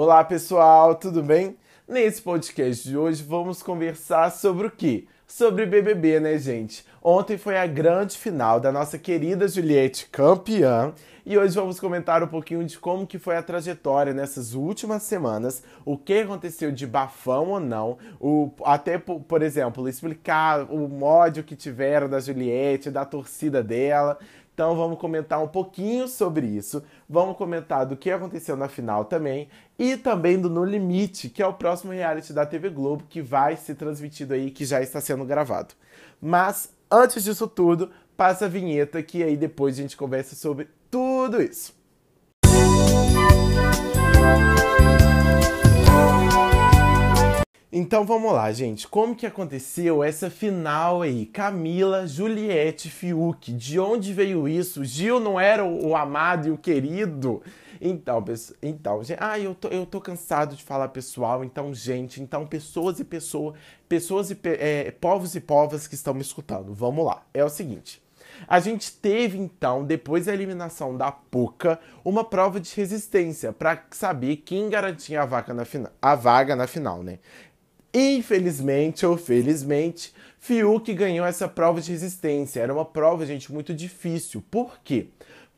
Olá pessoal, tudo bem? Nesse podcast de hoje vamos conversar sobre o quê? Sobre BBB, né, gente? Ontem foi a grande final da nossa querida Juliette campeã e hoje vamos comentar um pouquinho de como que foi a trajetória nessas últimas semanas, o que aconteceu de bafão ou não, o, até, por, por exemplo, explicar o ódio que tiveram da Juliette, da torcida dela. Então vamos comentar um pouquinho sobre isso. Vamos comentar do que aconteceu na final também e também do No Limite, que é o próximo reality da TV Globo que vai ser transmitido aí, que já está sendo gravado. Mas antes disso tudo, passa a vinheta que aí depois a gente conversa sobre tudo isso. Então vamos lá, gente. Como que aconteceu essa final aí? Camila, Juliette, Fiuk. De onde veio isso? Gil não era o, amado e o querido? Então, então, gente, ah, eu tô, eu tô cansado de falar pessoal, então, gente, então, pessoas e pessoas, pessoas e é, povos e povas que estão me escutando. Vamos lá. É o seguinte. A gente teve então, depois da eliminação da Puca, uma prova de resistência para saber quem garantia a vaga na final, a vaga na final, né? Infelizmente ou felizmente, Fiuk ganhou essa prova de resistência. Era uma prova, gente, muito difícil. Por quê?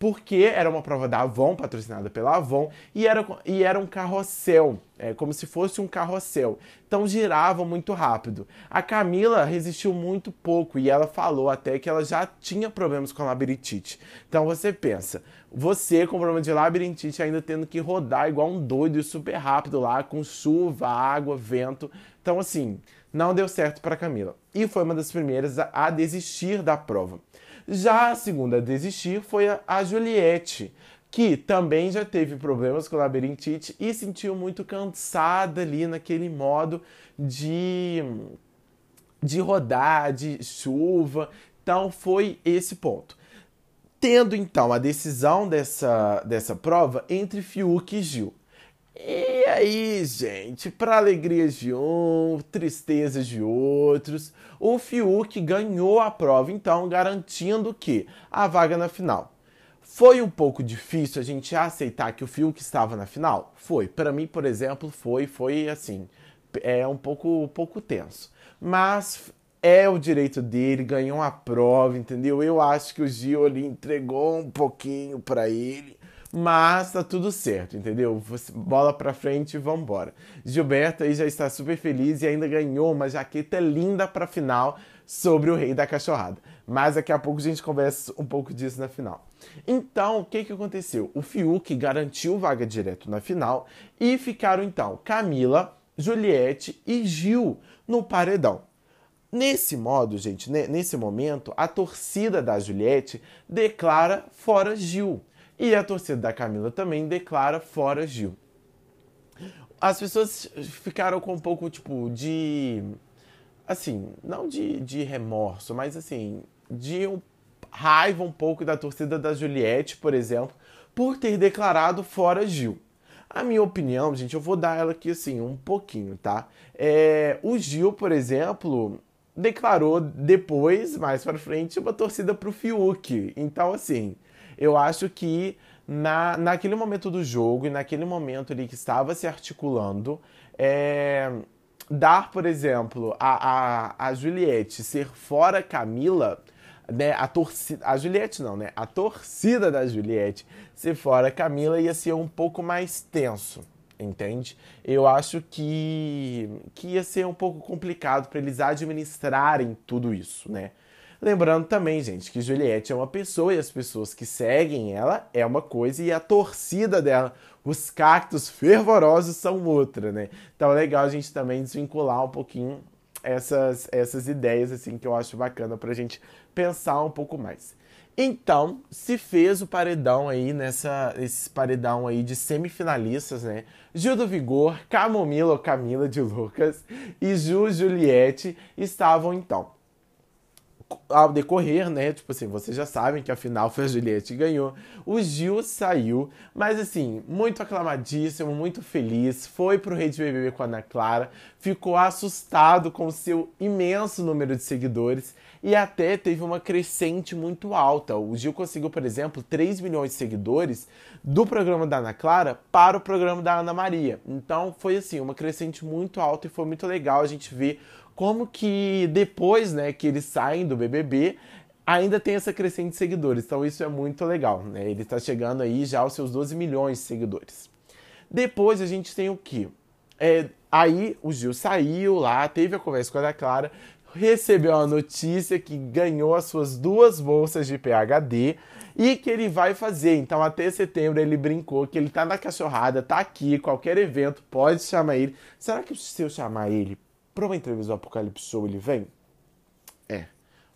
Porque era uma prova da Avon, patrocinada pela Avon, e era, e era um carrossel, é, como se fosse um carrossel. Então girava muito rápido. A Camila resistiu muito pouco e ela falou até que ela já tinha problemas com labirintite. Então você pensa, você com problema de labirintite ainda tendo que rodar igual um doido super rápido lá, com chuva, água, vento. Então, assim, não deu certo para Camila. E foi uma das primeiras a, a, desistir da prova. Já a segunda a desistir foi a, Juliette, que também já teve problemas com labirintite e sentiu muito cansada ali naquele modo de, de rodar, de chuva. Então, foi esse ponto. Tendo então a decisão dessa, dessa prova entre Fiuk e Gil. E aí, gente, para alegrias de um, tristezas de outros, o Fiuk ganhou a prova, então garantindo que a vaga na final. Foi um pouco difícil a gente aceitar que o Fiuk estava na final? Foi. Para mim, por exemplo, foi, foi assim, é um pouco, um pouco tenso. Mas é o direito dele, ganhou a prova, entendeu? Eu acho que o Gil ali entregou um pouquinho para ele, mas tá tudo certo, entendeu? Bola pra frente e vambora. Gilberto aí já está super feliz e ainda ganhou uma jaqueta linda pra final sobre o Rei da Cachorrada. Mas daqui a pouco a gente conversa um pouco disso na final. Então, o que, que aconteceu? O Fiuk garantiu vaga direto na final e ficaram então Camila, Juliette e Gil no paredão. Nesse modo, gente, nesse momento, a torcida da Juliette declara fora Gil. E a torcida da Camila também declara fora Gil. As pessoas ficaram com um pouco, tipo, de. Assim, não de, de remorso, mas assim, de um, raiva um pouco da torcida da Juliette, por exemplo, por ter declarado fora Gil. A minha opinião, gente, eu vou dar ela aqui assim, um pouquinho, tá? É, o Gil, por exemplo, declarou depois, mais para frente, uma torcida pro Fiuk. Então, assim, eu acho que na, naquele momento do jogo e naquele momento ali que estava se articulando, é, dar, por exemplo, a, a, a Juliette ser fora Camila, né, a torcida, a Juliette não, né, a torcida da Juliette ser fora Camila ia ser um pouco mais tenso entende? Eu acho que, que ia ser um pouco complicado para eles administrarem tudo isso, né? Lembrando também, gente, que Juliette é uma pessoa e as pessoas que seguem ela é uma coisa e a torcida dela, os cactos fervorosos são outra, né? Então é legal a gente também desvincular um pouquinho essas, essas ideias, assim, que eu acho bacana pra gente pensar um pouco mais. Então, se fez o paredão aí nessa esse paredão aí de semifinalistas, né? Gil do Vigor, Camomila ou Camila de Lucas e Ju Juliette estavam então ao decorrer, né? Tipo assim, vocês já sabem que a final foi a Juliette que ganhou. O Gil saiu, mas assim, muito aclamadíssimo, muito feliz. Foi pro Rede BBB com a Ana Clara, ficou assustado com o seu imenso número de seguidores e até teve uma crescente muito alta. O Gil conseguiu, por exemplo, 3 milhões de seguidores do programa da Ana Clara para o programa da Ana Maria. Então foi assim, uma crescente muito alta e foi muito legal a gente ver como que depois, né, que eles saem do BBB, ainda tem essa crescente de seguidores. Então isso é muito legal, né? Ele está chegando aí já aos seus 12 milhões de seguidores. Depois a gente tem o que? É, aí o Gil saiu lá, teve a conversa com a Ana Clara, recebeu a notícia que ganhou as suas duas bolsas de PhD e que ele vai fazer. Então, até setembro ele brincou que ele tá na cachorrada, tá aqui, qualquer evento, pode chamar ele. Será que se eu chamar ele para uma entrevista do Apocalipse Show ele vem? É,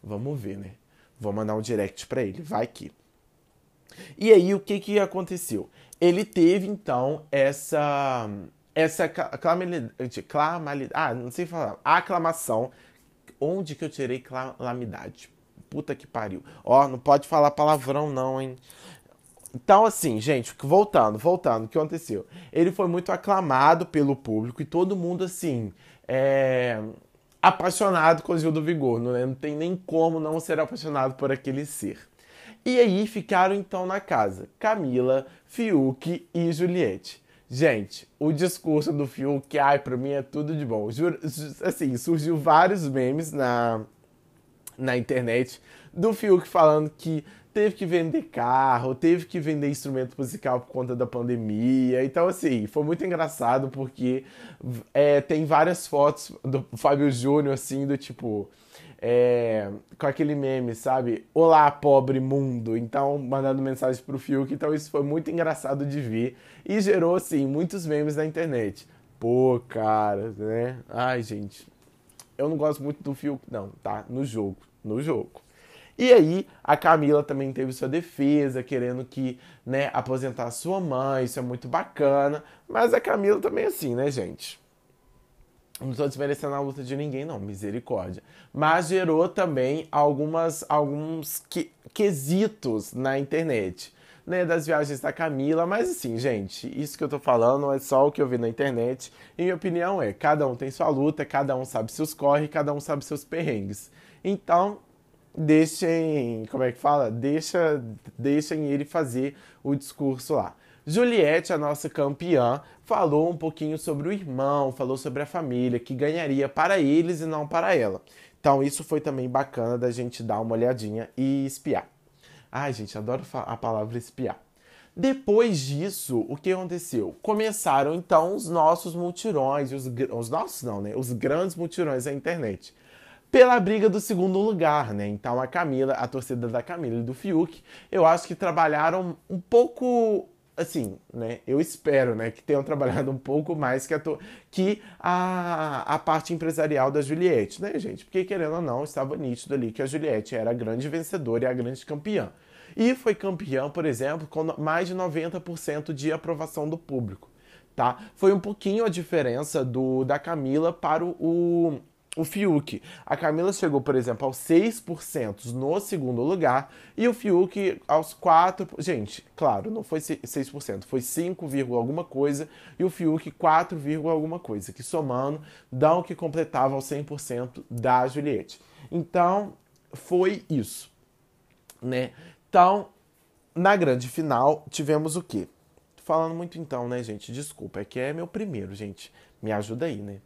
vamos ver, né? Vou mandar um direct para ele, vai que. E aí o que que aconteceu? Ele teve então essa essa clamalidade, ah, não sei falar, aclamação. Onde que eu tirei calamidade? Puta que pariu. Ó, não pode falar palavrão não, hein? Então, assim, gente, voltando, voltando, o que aconteceu? Ele foi muito aclamado pelo público e todo mundo, assim, é, apaixonado com o Gil do Vigor, né? não tem nem como não ser apaixonado por aquele ser. E aí ficaram então na casa Camila, Fiuk e Juliette. Gente, o discurso do Fiuk, ai, pra mim é tudo de bom. Juro, assim, surgiu vários memes na, na internet do Fiuk falando que teve que vender carro, teve que vender instrumento musical por conta da pandemia. Então, assim, foi muito engraçado porque é, tem várias fotos do Fábio Júnior, assim, do tipo. É, com aquele meme, sabe? Olá, pobre mundo. Então, mandando mensagem pro Fiuk. Então, isso foi muito engraçado de ver. E gerou, assim, muitos memes na internet. Pô, cara, né? Ai, gente. Eu não gosto muito do Fiuk, não, tá? No jogo. No jogo. E aí a Camila também teve sua defesa, querendo que, né, aposentar sua mãe, isso é muito bacana. Mas a Camila também é assim, né, gente? Não estou desmerecendo a luta de ninguém, não, misericórdia. Mas gerou também algumas, alguns que, quesitos na internet, né, das viagens da Camila. Mas assim, gente, isso que eu tô falando é só o que eu vi na internet. E minha opinião é: cada um tem sua luta, cada um sabe seus corre, cada um sabe seus perrengues. Então, deixem, como é que fala? Deixa, deixem ele fazer o discurso lá. Juliette, a nossa campeã, falou um pouquinho sobre o irmão, falou sobre a família, que ganharia para eles e não para ela. Então, isso foi também bacana da gente dar uma olhadinha e espiar. Ai, gente, adoro a palavra espiar. Depois disso, o que aconteceu? Começaram então os nossos multirões, os, os nossos não, né? Os grandes multirões da internet pela briga do segundo lugar, né? Então a Camila, a torcida da Camila e do Fiuk, eu acho que trabalharam um pouco assim, né? Eu espero, né, que tenham trabalhado um pouco mais que a, que a, a parte empresarial da Juliette, né, gente? Porque querendo ou não, estava nítido ali que a Juliette era a grande vencedora e a grande campeã. E foi campeã, por exemplo, com mais de 90% de aprovação do público, tá? Foi um pouquinho a diferença do da Camila para o, o Fiuk. A Camila chegou, por exemplo, aos 6% no segundo lugar e o Fiuk aos 4%. Gente, claro, não foi 6%, foi 5, alguma coisa e o Fiuk 4, alguma coisa, que somando dão que completava aos 100% da Juliette. Então, foi isso, né? Então, na grande final, tivemos o quê? Tô falando muito então, né, gente? Desculpa, é que é meu primeiro, gente. Me ajuda aí, né?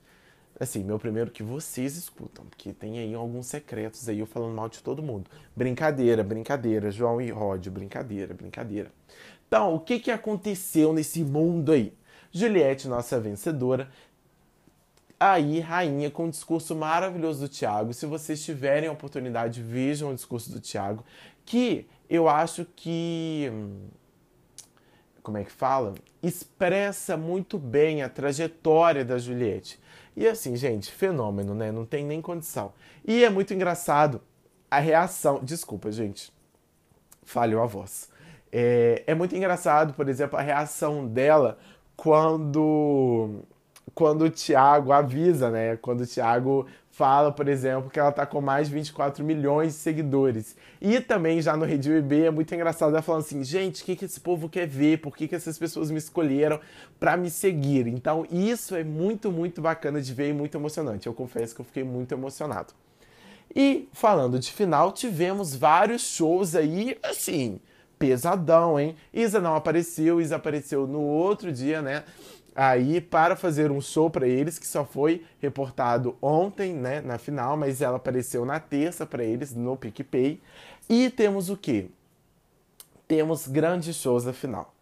Assim, meu primeiro que vocês escutam, porque tem aí alguns secretos aí eu falando mal de todo mundo. Brincadeira, brincadeira, João e Rod, brincadeira, brincadeira. Então, o que, que aconteceu nesse mundo aí? Juliette, nossa vencedora, aí, rainha, com um discurso maravilhoso do Thiago. Se vocês tiverem a oportunidade, vejam o discurso do Thiago, que eu acho que. Como é que fala? Expressa muito bem a trajetória da Juliette. E assim, gente, fenômeno, né? Não tem nem condição. E é muito engraçado a reação. Desculpa, gente. Falhou a voz. É, é muito engraçado, por exemplo, a reação dela quando quando o Thiago avisa, né? Quando o Thiago fala, por exemplo, que ela tá com mais de 24 milhões de seguidores. E também já no Rede BB é muito engraçado ela falando assim, gente, o que, que esse povo quer ver? Por que, que essas pessoas me escolheram para me seguir? Então isso é muito, muito bacana de ver e muito emocionante. Eu confesso que eu fiquei muito emocionado. E falando de final, tivemos vários shows aí, assim, pesadão, hein? Isa não apareceu, Isa apareceu no outro dia, né? Aí para fazer um show para eles que só foi reportado ontem, né, na final, mas ela apareceu na terça para eles no PicPay. E temos o que? Temos grandes shows na final.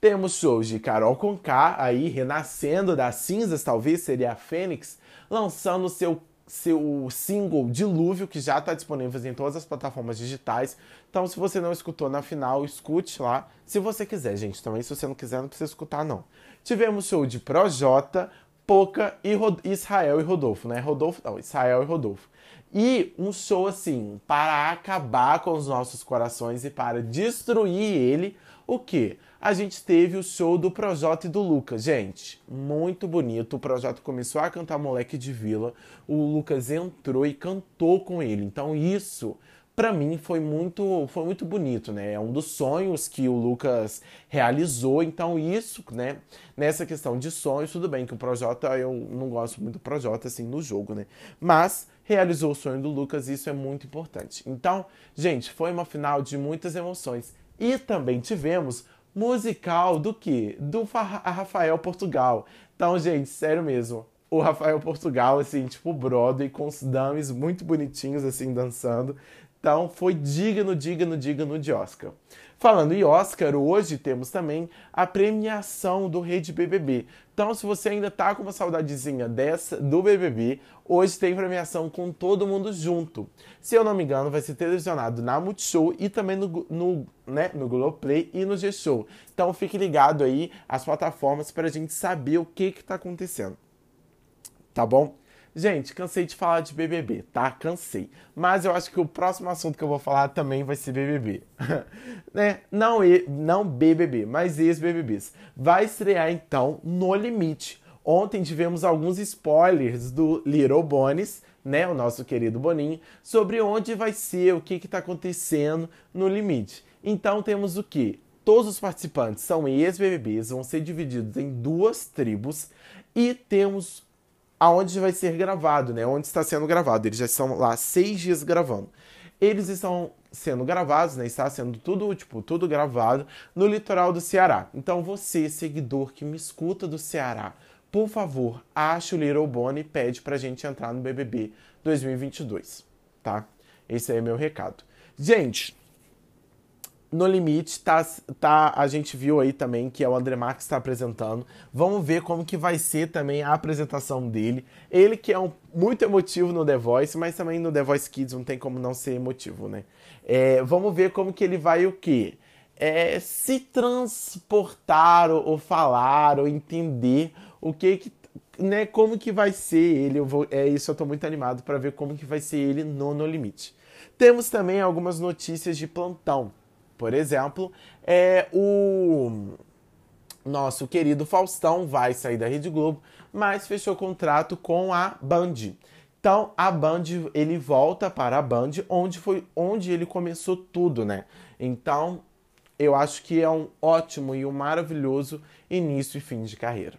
Temos shows de Carol Conká aí renascendo das cinzas, talvez seria a Fênix, lançando seu seu single Dilúvio, que já está disponível em todas as plataformas digitais. Então, se você não escutou na final, escute lá. Se você quiser, gente. Também, se você não quiser, não precisa escutar, não. Tivemos show de Projota, Poca e Rod Israel e Rodolfo, né? Rodolfo, não, Israel e Rodolfo. E um show assim, para acabar com os nossos corações e para destruir ele, o que? A gente teve o show do Projota e do Lucas. Gente, muito bonito. O Projota começou a cantar Moleque de Vila. O Lucas entrou e cantou com ele. Então, isso para mim foi muito foi muito bonito, né? É um dos sonhos que o Lucas realizou. Então isso, né? Nessa questão de sonhos, tudo bem que o Projota eu não gosto muito do Projota assim no jogo, né? Mas realizou o sonho do Lucas e isso é muito importante. Então, gente, foi uma final de muitas emoções e também tivemos musical do que? Do Rafael Portugal. Então, gente, sério mesmo. O Rafael Portugal, assim, tipo Broadway, com os dames muito bonitinhos, assim, dançando. Então, foi digno, digno, digno de Oscar. Falando em Oscar, hoje temos também a premiação do Rede BBB. Então, se você ainda tá com uma saudadezinha dessa do BBB, hoje tem premiação com todo mundo junto. Se eu não me engano, vai ser televisionado na Multishow e também no, no, né, no Globoplay e no G-Show. Então, fique ligado aí às plataformas para a gente saber o que está acontecendo. Tá bom? Gente, cansei de falar de BBB, tá? Cansei. Mas eu acho que o próximo assunto que eu vou falar também vai ser BBB. né? Não, não BBB, mas ex-BBBs. Vai estrear então No Limite. Ontem tivemos alguns spoilers do Little Bones, né, o nosso querido Boninho, sobre onde vai ser, o que está acontecendo no limite. Então temos o que? Todos os participantes são ex-BBBs, vão ser divididos em duas tribos e temos aonde vai ser gravado, né? Onde está sendo gravado. Eles já estão lá seis dias gravando. Eles estão sendo gravados, né? Está sendo tudo, tipo, tudo gravado no litoral do Ceará. Então, você, seguidor que me escuta do Ceará, por favor, ache o Little Bonnie e pede pra gente entrar no BBB 2022, tá? Esse aí é meu recado. Gente, no limite, tá, tá, a gente viu aí também que é o André Marques está apresentando. Vamos ver como que vai ser também a apresentação dele. Ele que é um, muito emotivo no The Voice, mas também no The Voice Kids não tem como não ser emotivo, né? É, vamos ver como que ele vai o quê? É, se transportar ou, ou, falar ou entender o que que né, como que vai ser ele. Vou, é isso, eu tô muito animado para ver como que vai ser ele no No Limite. Temos também algumas notícias de plantão. Por exemplo, é o nosso querido Faustão vai sair da Rede Globo, mas fechou contrato com a Band. Então, a Band, ele volta para a Band, onde foi onde ele começou tudo, né? Então, eu acho que é um ótimo e um maravilhoso início e fim de carreira.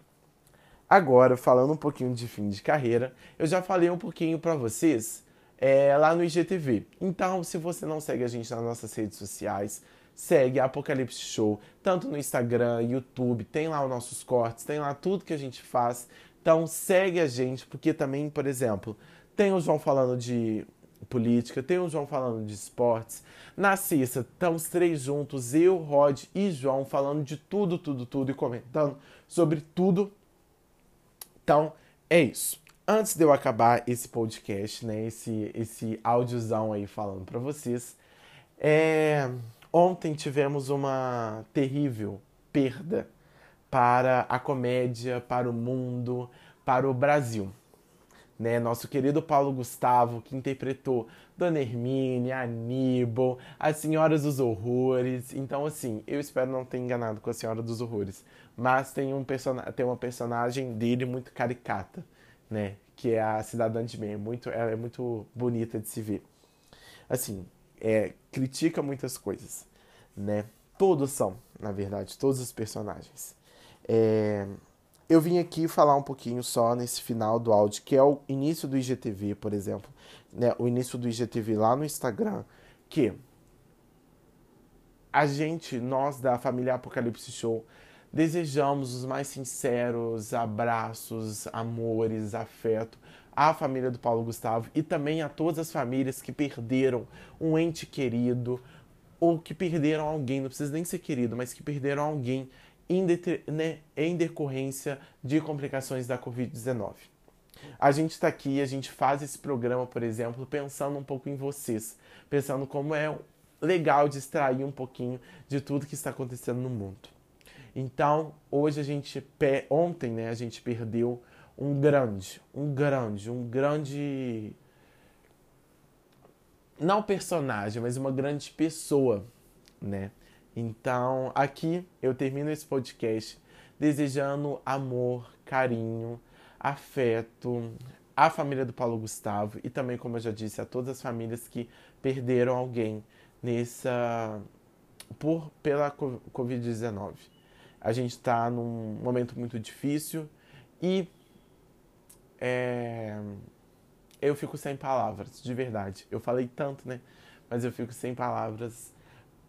Agora, falando um pouquinho de fim de carreira, eu já falei um pouquinho para vocês é, lá no IGTV. Então, se você não segue a gente nas nossas redes sociais, segue Apocalipse Show, tanto no Instagram, YouTube, tem lá os nossos cortes, tem lá tudo que a gente faz. Então, segue a gente, porque também, por exemplo, tem o João falando de política, tem o João falando de esportes. Na sexta, estamos três juntos, eu, Rod e João, falando de tudo, tudo, tudo e comentando sobre tudo. Então, é isso antes de eu acabar esse podcast, né, esse, esse áudiozão aí falando para vocês, é... ontem tivemos uma terrível perda para a comédia, para o mundo, para o Brasil. Né, nosso querido Paulo Gustavo, que interpretou Dona Hermínia, Aníbal, As Senhoras dos Horrores. Então, assim, eu espero não ter enganado com a Senhora dos Horrores. Mas tem, um person... tem uma personagem dele muito caricata né? que é a Cidadã de Bem. É muito, ela é muito bonita de se ver. Assim, é, critica muitas coisas, né? Todos são, na verdade, todos os personagens. É, eu vim aqui falar um pouquinho só nesse final do áudio, que é o início do IGTV, por exemplo. Né? O início do IGTV lá no Instagram, que a gente, nós da família Apocalipse Show, desejamos os mais sinceros abraços, amores, afeto à família do Paulo Gustavo e também a todas as famílias que perderam um ente querido ou que perderam alguém, não precisa nem ser querido, mas que perderam alguém em, né, em decorrência de complicações da Covid-19. A gente está aqui, a gente faz esse programa, por exemplo, pensando um pouco em vocês, pensando como é legal distrair um pouquinho de tudo que está acontecendo no mundo. Então, hoje a gente, ontem, né, a gente perdeu um grande, um grande, um grande. Não personagem, mas uma grande pessoa, né? Então, aqui eu termino esse podcast desejando amor, carinho, afeto à família do Paulo Gustavo e também, como eu já disse, a todas as famílias que perderam alguém nessa por pela Covid-19. A gente está num momento muito difícil e é, eu fico sem palavras, de verdade. Eu falei tanto, né? Mas eu fico sem palavras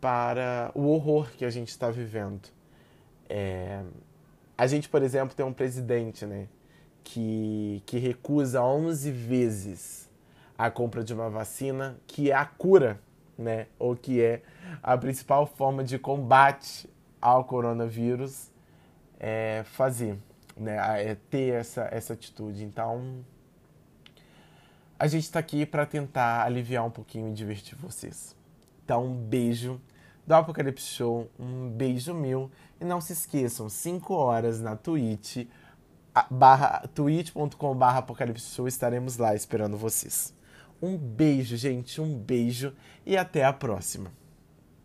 para o horror que a gente está vivendo. É, a gente, por exemplo, tem um presidente, né? Que, que recusa 11 vezes a compra de uma vacina que é a cura, né? Ou que é a principal forma de combate ao coronavírus é fazer, né? É ter essa, essa atitude. Então, a gente está aqui para tentar aliviar um pouquinho e divertir vocês. Então, um beijo do Apocalipse Show, um beijo meu. E não se esqueçam, 5 horas na Twitch, barra, barra Apocalipse Show, estaremos lá esperando vocês. Um beijo, gente, um beijo e até a próxima.